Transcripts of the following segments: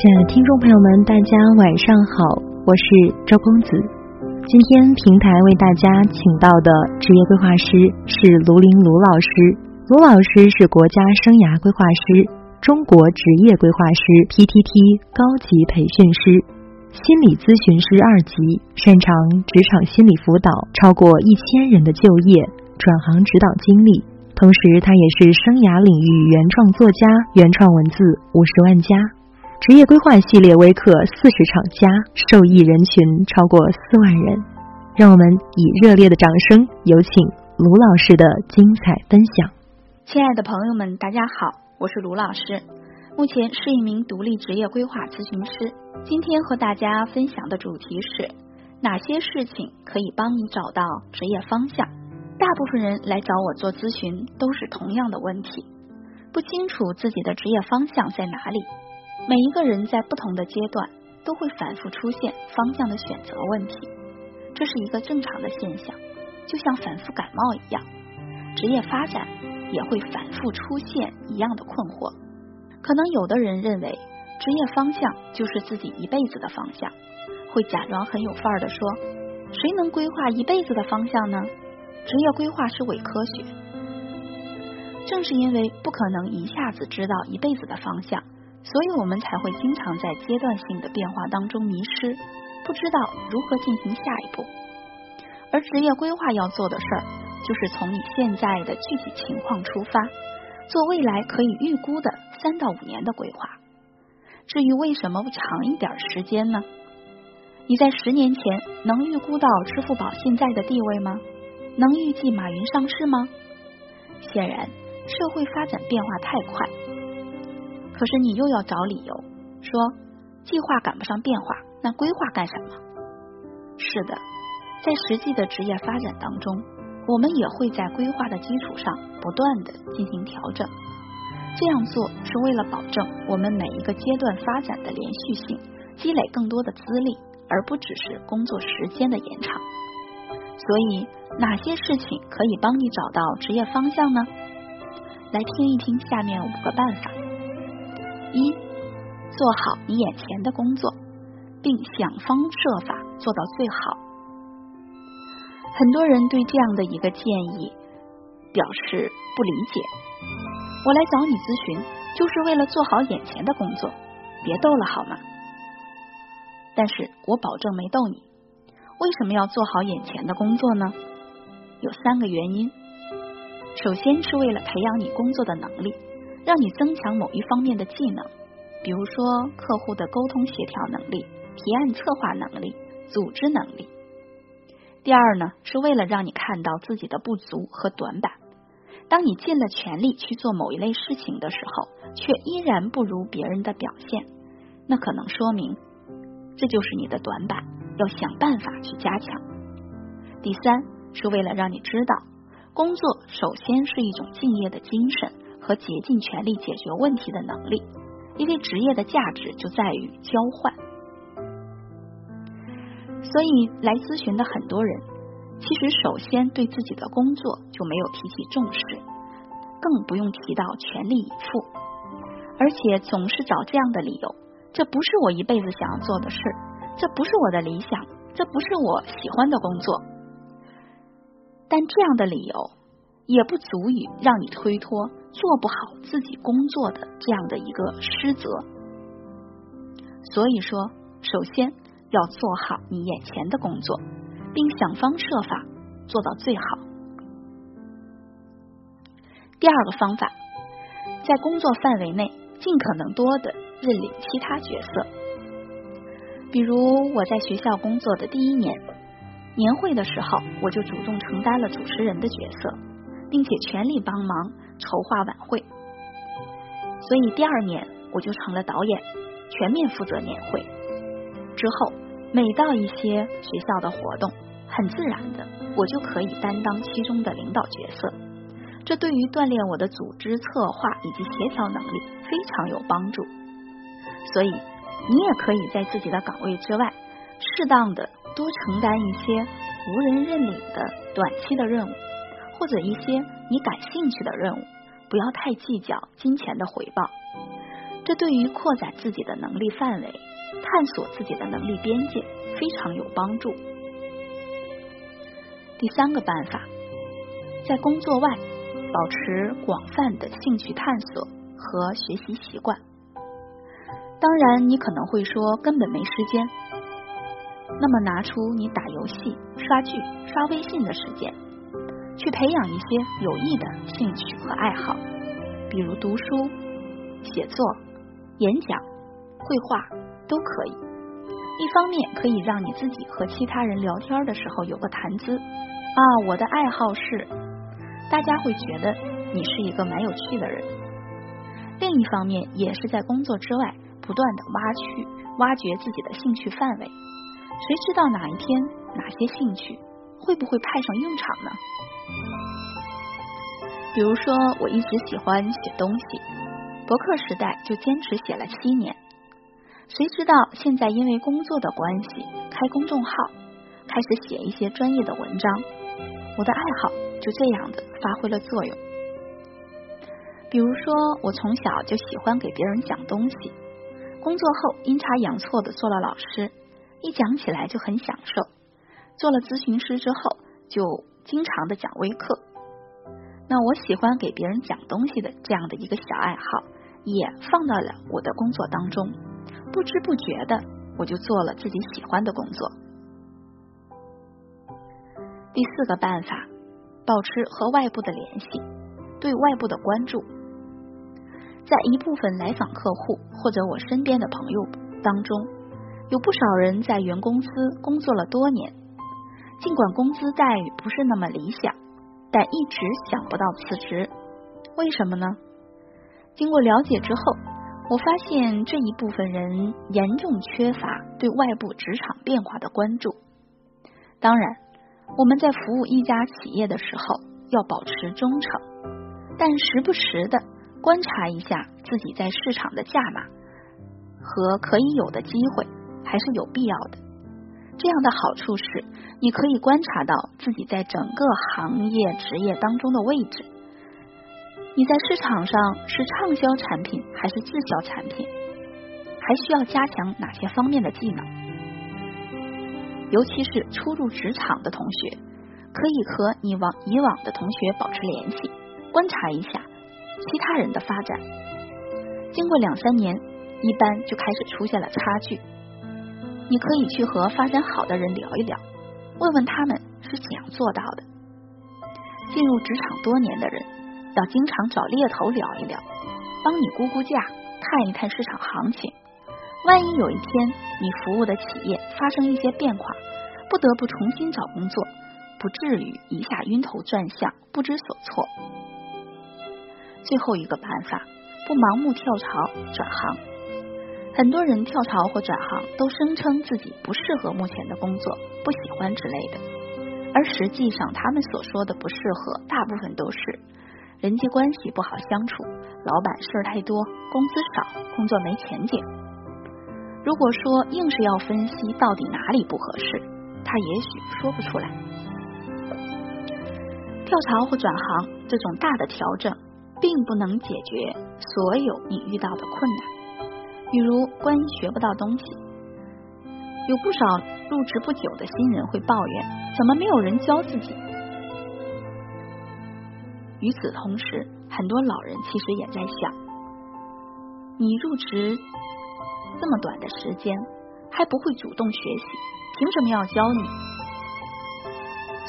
亲爱的听众朋友们，大家晚上好，我是周公子。今天平台为大家请到的职业规划师是卢林卢老师。卢老师是国家生涯规划师、中国职业规划师 PTT 高级培训师、心理咨询师二级，擅长职场心理辅导，超过一千人的就业转行指导经历。同时，他也是生涯领域原创作家，原创文字五十万加，职业规划系列微课四十场加，受益人群超过四万人。让我们以热烈的掌声，有请卢老师的精彩分享。亲爱的朋友们，大家好，我是卢老师，目前是一名独立职业规划咨询师。今天和大家分享的主题是哪些事情可以帮你找到职业方向？大部分人来找我做咨询都是同样的问题，不清楚自己的职业方向在哪里。每一个人在不同的阶段都会反复出现方向的选择问题，这是一个正常的现象，就像反复感冒一样，职业发展也会反复出现一样的困惑。可能有的人认为职业方向就是自己一辈子的方向，会假装很有范儿的说：“谁能规划一辈子的方向呢？”职业规划是伪科学，正是因为不可能一下子知道一辈子的方向，所以我们才会经常在阶段性的变化当中迷失，不知道如何进行下一步。而职业规划要做的事儿，就是从你现在的具体情况出发，做未来可以预估的三到五年的规划。至于为什么不长一点时间呢？你在十年前能预估到支付宝现在的地位吗？能预计马云上市吗？显然，社会发展变化太快。可是你又要找理由说计划赶不上变化，那规划干什么？是的，在实际的职业发展当中，我们也会在规划的基础上不断的进行调整。这样做是为了保证我们每一个阶段发展的连续性，积累更多的资历，而不只是工作时间的延长。所以。哪些事情可以帮你找到职业方向呢？来听一听下面五个办法：一、做好你眼前的工作，并想方设法做到最好。很多人对这样的一个建议表示不理解。我来找你咨询，就是为了做好眼前的工作，别逗了好吗？但是我保证没逗你。为什么要做好眼前的工作呢？有三个原因，首先是为了培养你工作的能力，让你增强某一方面的技能，比如说客户的沟通协调能力、提案策划能力、组织能力。第二呢，是为了让你看到自己的不足和短板。当你尽了全力去做某一类事情的时候，却依然不如别人的表现，那可能说明这就是你的短板，要想办法去加强。第三。是为了让你知道，工作首先是一种敬业的精神和竭尽全力解决问题的能力，因为职业的价值就在于交换。所以来咨询的很多人，其实首先对自己的工作就没有提起重视，更不用提到全力以赴，而且总是找这样的理由：这不是我一辈子想要做的事，这不是我的理想，这不是我喜欢的工作。但这样的理由也不足以让你推脱做不好自己工作的这样的一个失责。所以说，首先要做好你眼前的工作，并想方设法做到最好。第二个方法，在工作范围内尽可能多的认领其他角色，比如我在学校工作的第一年。年会的时候，我就主动承担了主持人的角色，并且全力帮忙筹划晚会。所以第二年我就成了导演，全面负责年会。之后每到一些学校的活动，很自然的我就可以担当其中的领导角色。这对于锻炼我的组织策划以及协调能力非常有帮助。所以你也可以在自己的岗位之外，适当的。多承担一些无人认领的短期的任务，或者一些你感兴趣的任务，不要太计较金钱的回报。这对于扩展自己的能力范围、探索自己的能力边界非常有帮助。第三个办法，在工作外保持广泛的兴趣探索和学习习惯。当然，你可能会说根本没时间。那么，拿出你打游戏、刷剧、刷微信的时间，去培养一些有益的兴趣和爱好，比如读书、写作、演讲、绘画都可以。一方面可以让你自己和其他人聊天的时候有个谈资啊，我的爱好是，大家会觉得你是一个蛮有趣的人。另一方面，也是在工作之外不断的挖去、挖掘自己的兴趣范围。谁知道哪一天哪些兴趣会不会派上用场呢？比如说，我一直喜欢写东西，博客时代就坚持写了七年。谁知道现在因为工作的关系，开公众号，开始写一些专业的文章，我的爱好就这样的发挥了作用。比如说，我从小就喜欢给别人讲东西，工作后阴差阳错的做了老师。一讲起来就很享受，做了咨询师之后，就经常的讲微课。那我喜欢给别人讲东西的这样的一个小爱好，也放到了我的工作当中。不知不觉的，我就做了自己喜欢的工作。第四个办法，保持和外部的联系，对外部的关注。在一部分来访客户或者我身边的朋友当中。有不少人在原公司工作了多年，尽管工资待遇不是那么理想，但一直想不到辞职。为什么呢？经过了解之后，我发现这一部分人严重缺乏对外部职场变化的关注。当然，我们在服务一家企业的时候要保持忠诚，但时不时的观察一下自己在市场的价码和可以有的机会。还是有必要的。这样的好处是，你可以观察到自己在整个行业职业当中的位置。你在市场上是畅销产品还是滞销产品？还需要加强哪些方面的技能？尤其是初入职场的同学，可以和你往以往的同学保持联系，观察一下其他人的发展。经过两三年，一般就开始出现了差距。你可以去和发展好的人聊一聊，问问他们是怎样做到的。进入职场多年的人，要经常找猎头聊一聊，帮你估估价，看一看市场行情。万一有一天你服务的企业发生一些变化，不得不重新找工作，不至于一下晕头转向，不知所措。最后一个办法，不盲目跳槽转行。很多人跳槽或转行都声称自己不适合目前的工作，不喜欢之类的，而实际上他们所说的不适合，大部分都是人际关系不好相处，老板事儿太多，工资少，工作没前景。如果说硬是要分析到底哪里不合适，他也许说不出来。跳槽或转行这种大的调整，并不能解决所有你遇到的困难。比如，关于学不到东西，有不少入职不久的新人会抱怨，怎么没有人教自己？与此同时，很多老人其实也在想，你入职这么短的时间，还不会主动学习，凭什么要教你？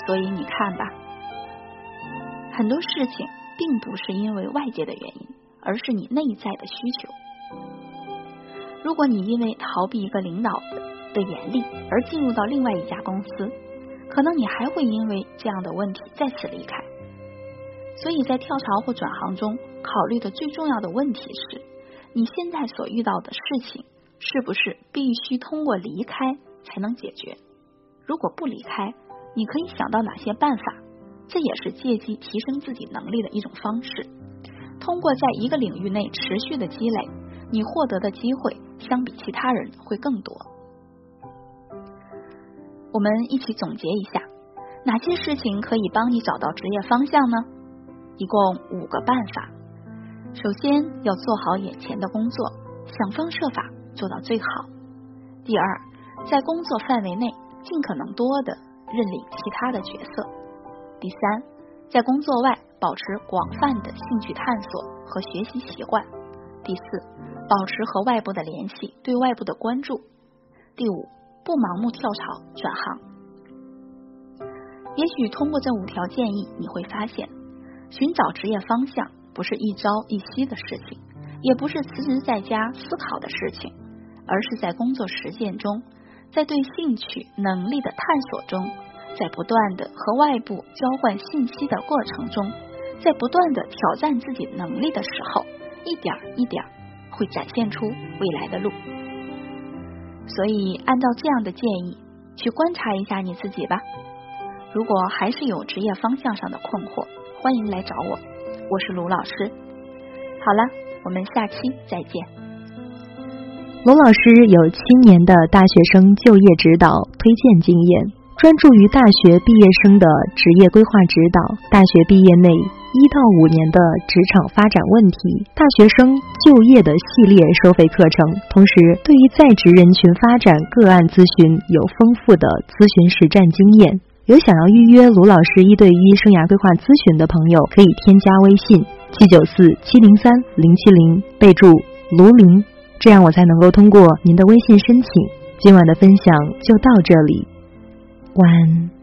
所以你看吧，很多事情并不是因为外界的原因，而是你内在的需求。如果你因为逃避一个领导的严厉而进入到另外一家公司，可能你还会因为这样的问题再次离开。所以在跳槽或转行中，考虑的最重要的问题是，你现在所遇到的事情是不是必须通过离开才能解决？如果不离开，你可以想到哪些办法？这也是借机提升自己能力的一种方式。通过在一个领域内持续的积累，你获得的机会。相比其他人会更多。我们一起总结一下，哪些事情可以帮你找到职业方向呢？一共五个办法。首先要做好眼前的工作，想方设法做到最好。第二，在工作范围内尽可能多的认领其他的角色。第三，在工作外保持广泛的兴趣探索和学习习惯。第四，保持和外部的联系，对外部的关注。第五，不盲目跳槽转行。也许通过这五条建议，你会发现，寻找职业方向不是一朝一夕的事情，也不是辞职在家思考的事情，而是在工作实践中，在对兴趣能力的探索中，在不断的和外部交换信息的过程中，在不断的挑战自己能力的时候，一点一点会展现出未来的路。所以，按照这样的建议去观察一下你自己吧。如果还是有职业方向上的困惑，欢迎来找我，我是卢老师。好了，我们下期再见。卢老师有七年的大学生就业指导推荐经验，专注于大学毕业生的职业规划指导，大学毕业内一到五年的职场发展问题，大学生就业的系列收费课程，同时对于在职人群发展个案咨询有丰富的咨询实战经验。有想要预约卢老师一对一生涯规划咨询的朋友，可以添加微信七九四七零三零七零，备注卢林，这样我才能够通过您的微信申请。今晚的分享就到这里，晚安。